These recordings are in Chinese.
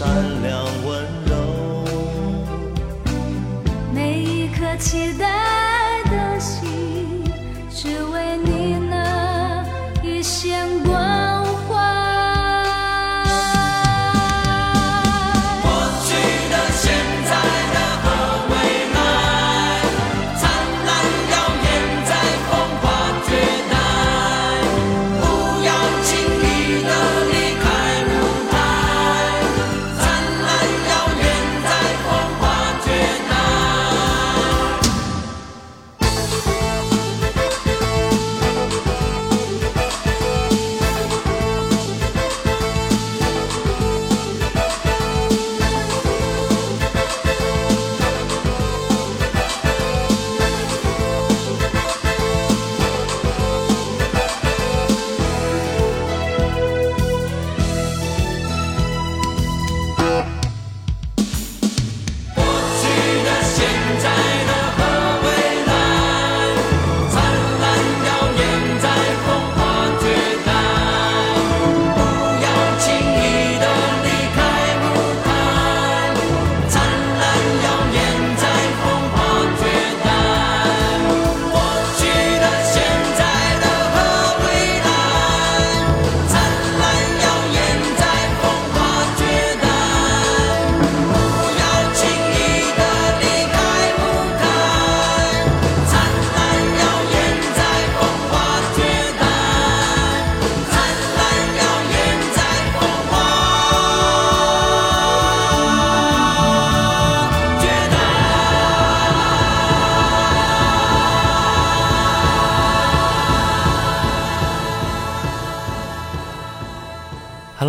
善良温柔。每一刻期待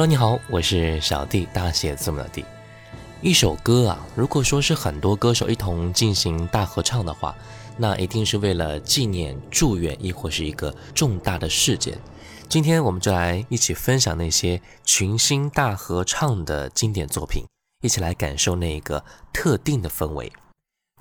Hello，你好，我是小弟，大写字母的弟。一首歌啊，如果说是很多歌手一同进行大合唱的话，那一定是为了纪念、祝愿，亦或是一个重大的事件。今天我们就来一起分享那些群星大合唱的经典作品，一起来感受那个特定的氛围。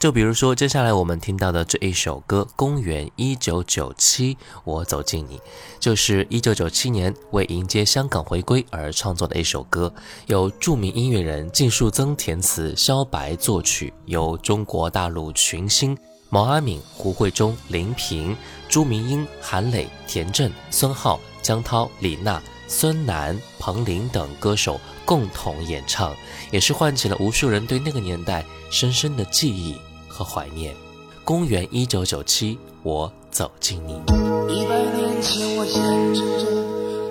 就比如说，接下来我们听到的这一首歌《公元一九九七》，我走进你，就是一九九七年为迎接香港回归而创作的一首歌，由著名音乐人靳树增填词，萧白作曲，由中国大陆群星毛阿敏、胡慧中、林平、朱明英、韩磊、田震、孙浩、江涛、李娜。孙楠、彭羚等歌手共同演唱，也是唤起了无数人对那个年代深深的记忆。和怀念。公元一九九七，我走进你。一百年前，我眼睁睁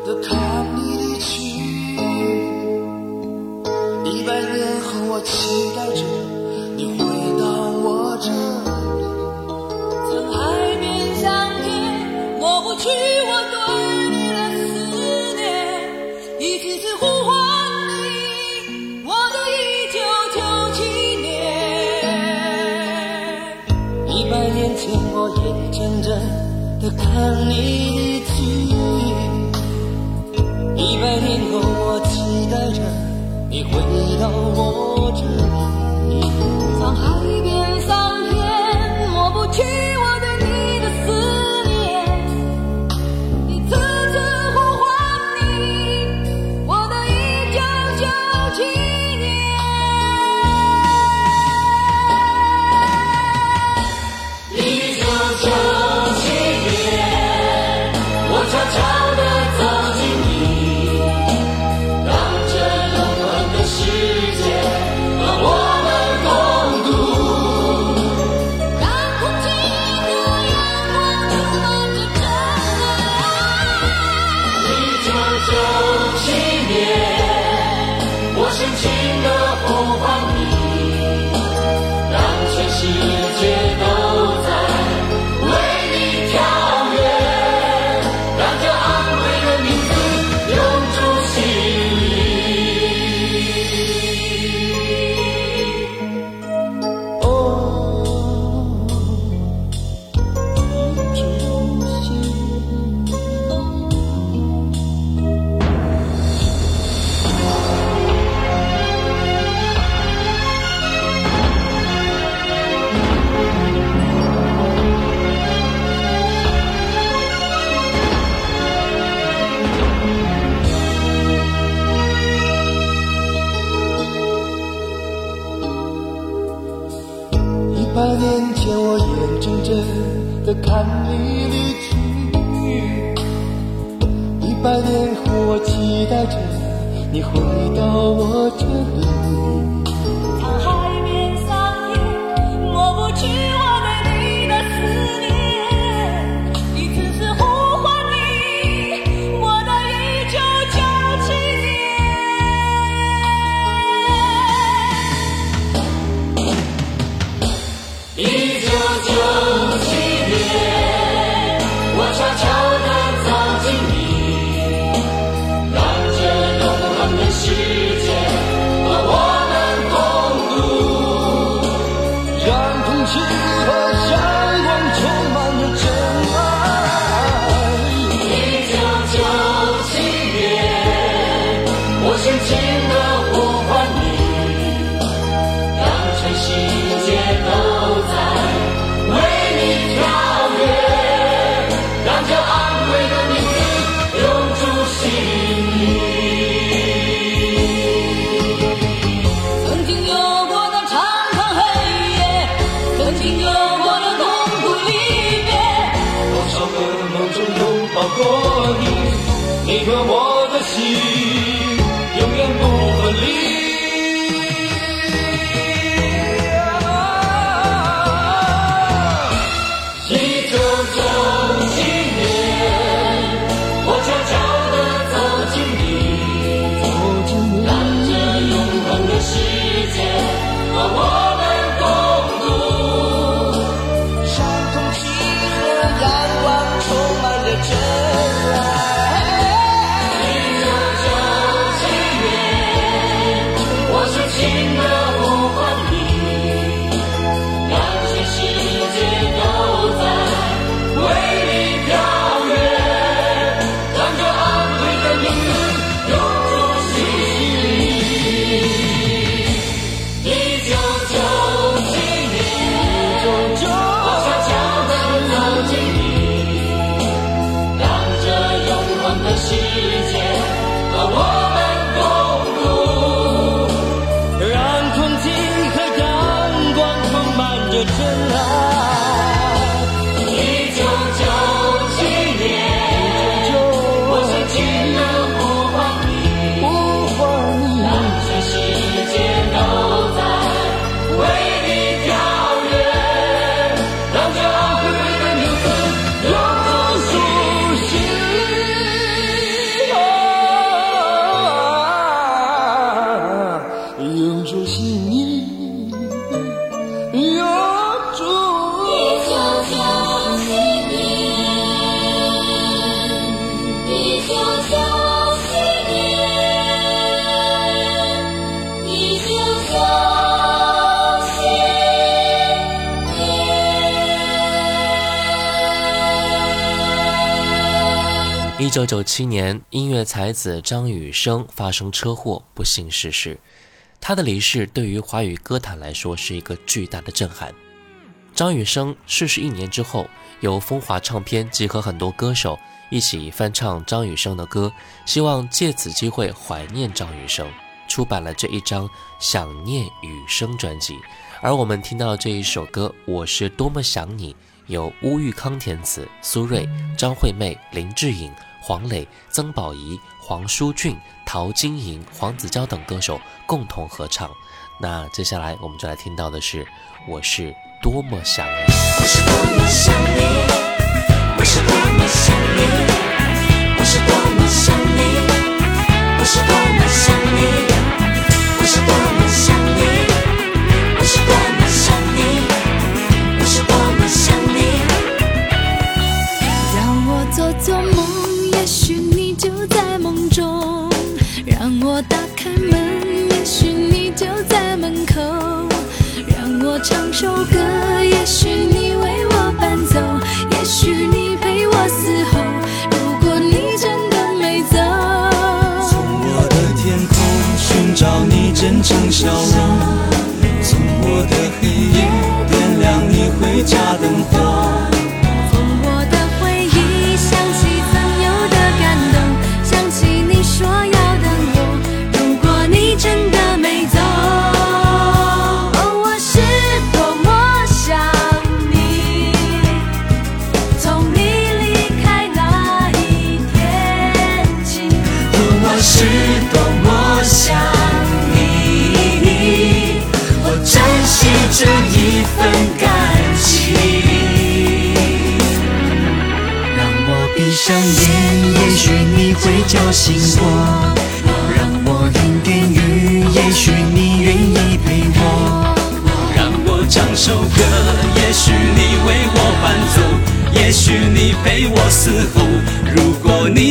的看你离去；一百年后，我期待着你回到我这里。从海边相见，抹不去我对你的思念，一次次。的看你一句，一百年后我期待着你回到我。我。九七年，音乐才子张雨生发生车祸，不幸逝世。他的离世对于华语歌坛来说是一个巨大的震撼。张雨生逝世一年之后，由风华唱片集合很多歌手一起翻唱张雨生的歌，希望借此机会怀念张雨生，出版了这一张《想念雨生》专辑。而我们听到这一首歌《我是多么想你》，由乌玉康填词，苏芮、张惠妹、林志颖、黄磊、曾宝仪、黄舒骏、陶晶莹、黄子佼等歌手共同合唱。那接下来我们就来听到的是《我是多么想你》。我是多么想你，我是多么想你，我是多么想你，我是多么想你，我是多么想首歌，也许你为我伴奏，也许你陪我嘶吼。如果你真的没走，从我的天空寻找你真诚笑容，从我的黑夜点亮你回家灯火。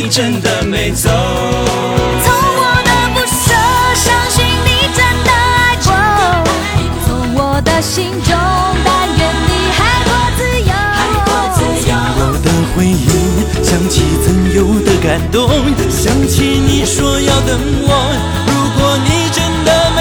你真的没走，从我的不舍，相信你真的爱过。从我的心中，但愿你海阔自由。我的回忆想起曾有的感动，想起你说要等我。如果你真的没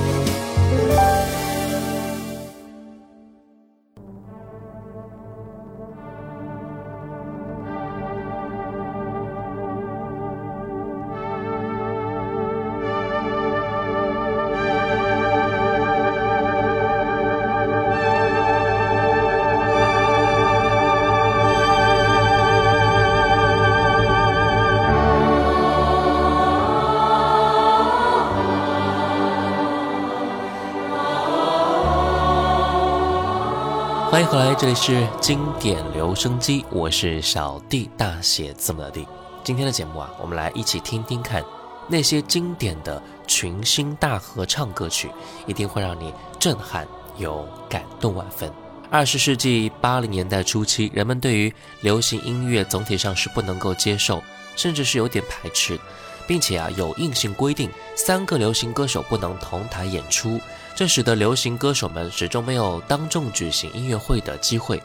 欢迎回来，这里是经典留声机，我是小弟，大写字母的弟。今天的节目啊，我们来一起听听看那些经典的群星大合唱歌曲，一定会让你震撼又感动万分。二十世纪八零年代初期，人们对于流行音乐总体上是不能够接受，甚至是有点排斥，并且啊有硬性规定，三个流行歌手不能同台演出。这使得流行歌手们始终没有当众举行音乐会的机会。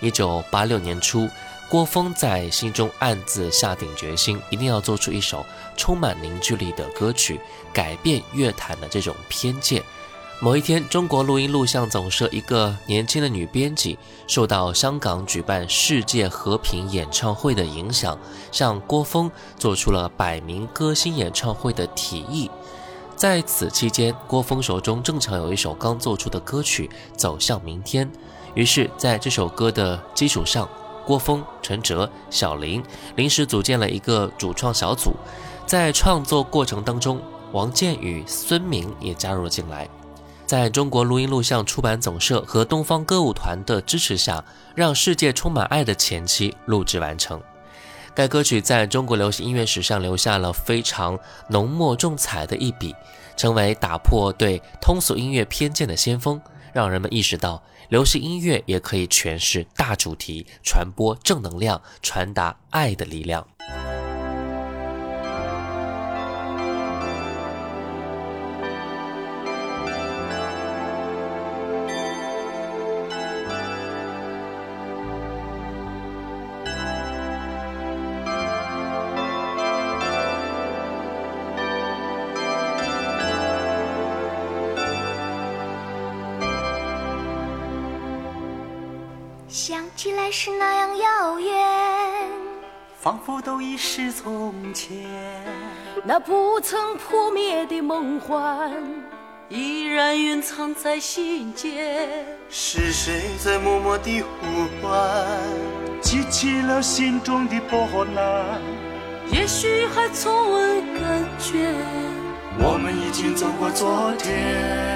一九八六年初，郭峰在心中暗自下定决心，一定要做出一首充满凝聚力的歌曲，改变乐坛的这种偏见。某一天，中国录音录像总社一个年轻的女编辑，受到香港举办世界和平演唱会的影响，向郭峰做出了百名歌星演唱会的提议。在此期间，郭峰手中正巧有一首刚做出的歌曲《走向明天》，于是，在这首歌的基础上，郭峰、陈哲、小林临时组建了一个主创小组。在创作过程当中，王健与孙明也加入了进来。在中国录音录像出版总社和东方歌舞团的支持下，让《世界充满爱》的前期录制完成。该歌曲在中国流行音乐史上留下了非常浓墨重彩的一笔，成为打破对通俗音乐偏见的先锋，让人们意识到流行音乐也可以诠释大主题，传播正能量，传达爱的力量。想起来是那样遥远，仿佛都已是从前，那不曾破灭的梦幻，依然蕴藏在心间。是谁在默默地呼唤，激起了心中的波澜？也许还从未感觉。我们已经走过昨天。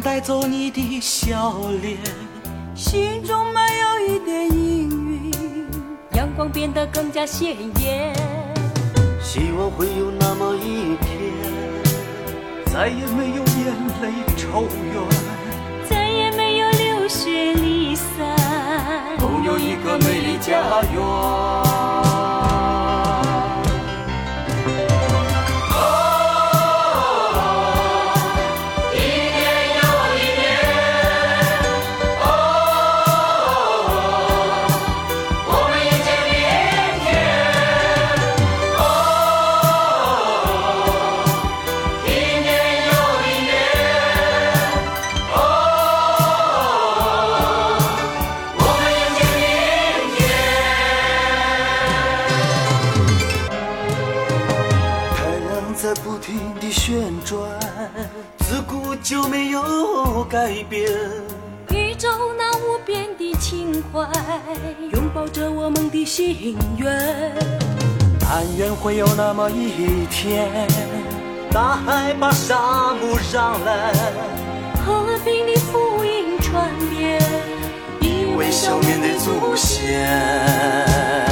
带走你的笑脸，心中没有一点阴云，阳光变得更加鲜艳。希望会有那么一天，再也没有眼泪愁怨，再也没有流血离散，都有一个美丽家园。旋转，自古就没有改变。宇宙那无边的情怀，拥抱着我们的心愿。但愿会有那么一天，大海把沙漠让蓝，和平的福音传遍，一微笑面对祖先。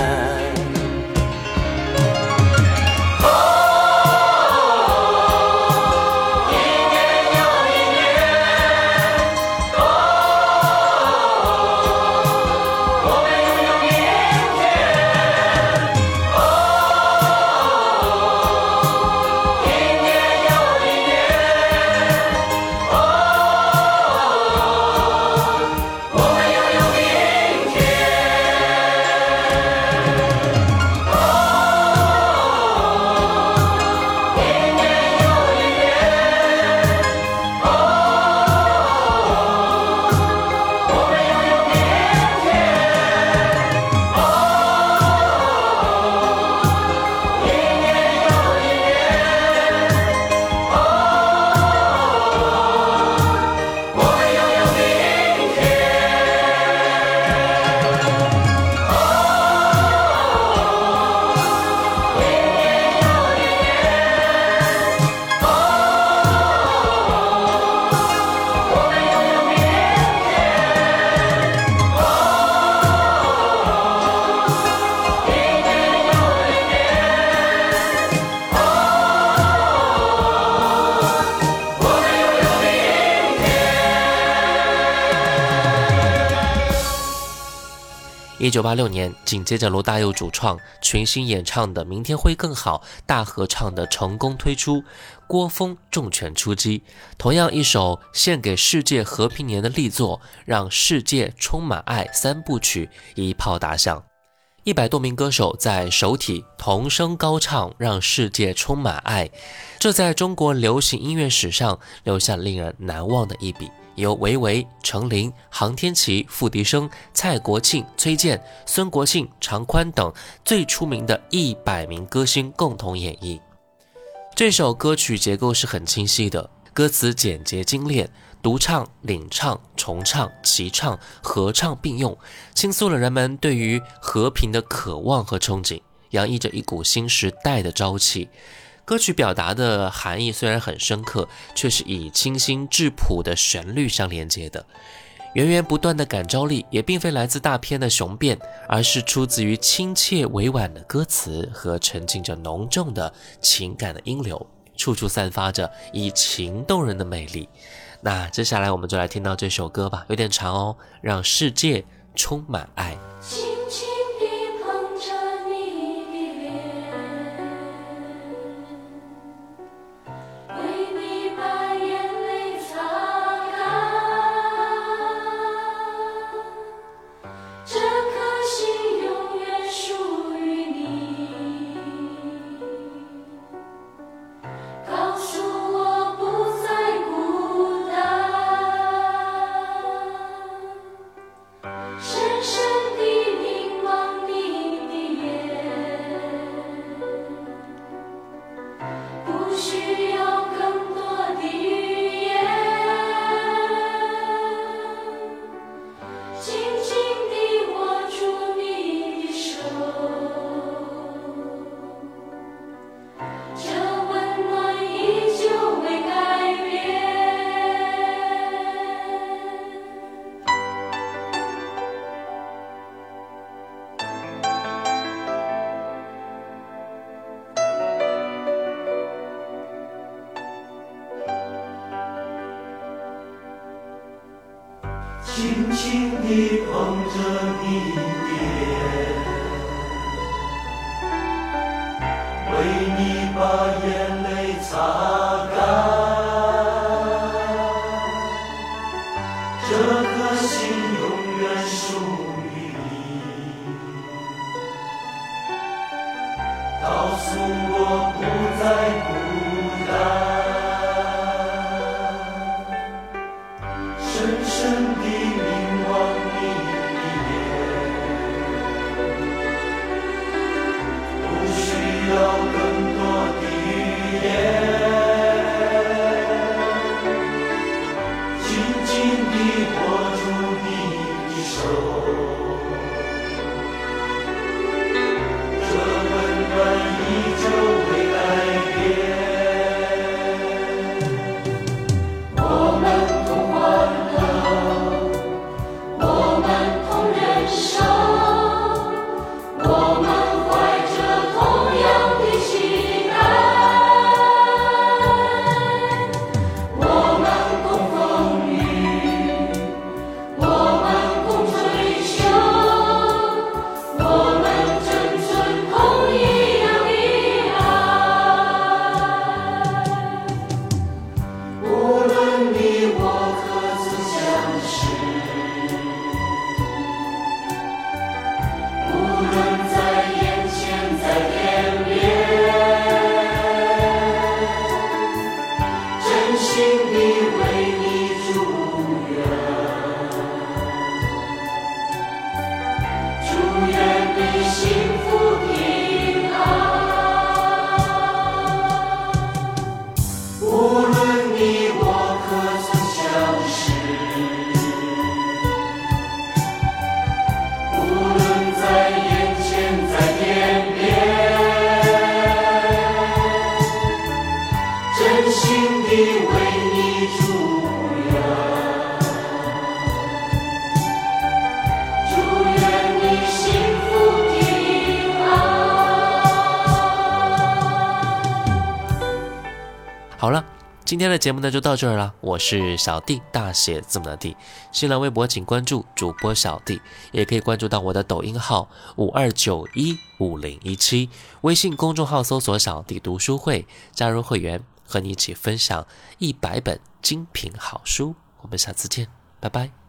一九八六年，紧接着罗大佑主创、群星演唱的《明天会更好》大合唱的成功推出，郭峰重拳出击，同样一首献给世界和平年的力作，让世界充满爱三部曲一炮打响。一百多名歌手在首体同声高唱，让世界充满爱，这在中国流行音乐史上留下令人难忘的一笔。由维维、程琳、杭天琪、付笛声、蔡国庆、崔健、孙国庆、常宽等最出名的一百名歌星共同演绎。这首歌曲结构是很清晰的，歌词简洁精炼，独唱、领唱、重唱、齐唱、合唱并用，倾诉了人们对于和平的渴望和憧憬，洋溢着一股新时代的朝气。歌曲表达的含义虽然很深刻，却是以清新质朴的旋律相连接的。源源不断的感召力也并非来自大片的雄辩，而是出自于亲切委婉的歌词和沉浸着浓重的情感的音流，处处散发着以情动人的魅力。那接下来我们就来听到这首歌吧，有点长哦，让世界充满爱。天的节目呢就到这儿了，我是小弟，大写字母的弟。新浪微博请关注主播小弟，也可以关注到我的抖音号五二九一五零一七，微信公众号搜索“小弟读书会”，加入会员，和你一起分享一百本精品好书。我们下次见，拜拜。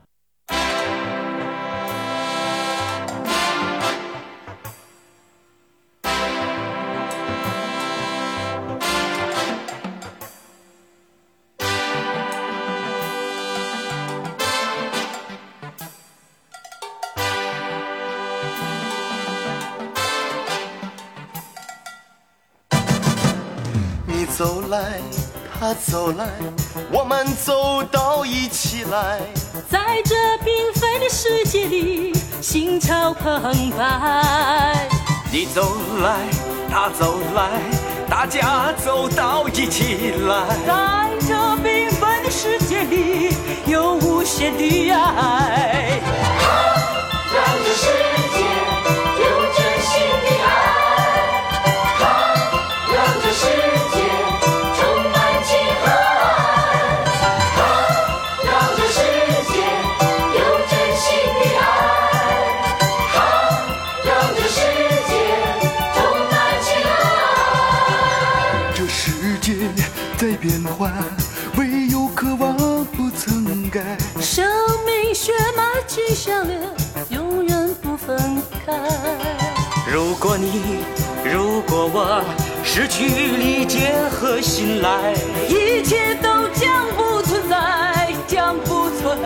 来。在这缤纷的世界里，心潮澎湃。你走来，他走来，大家走到一起来。在这缤纷的世界里，有无限的爱。让这世界失去理解和信赖，一切都将不存在，将不存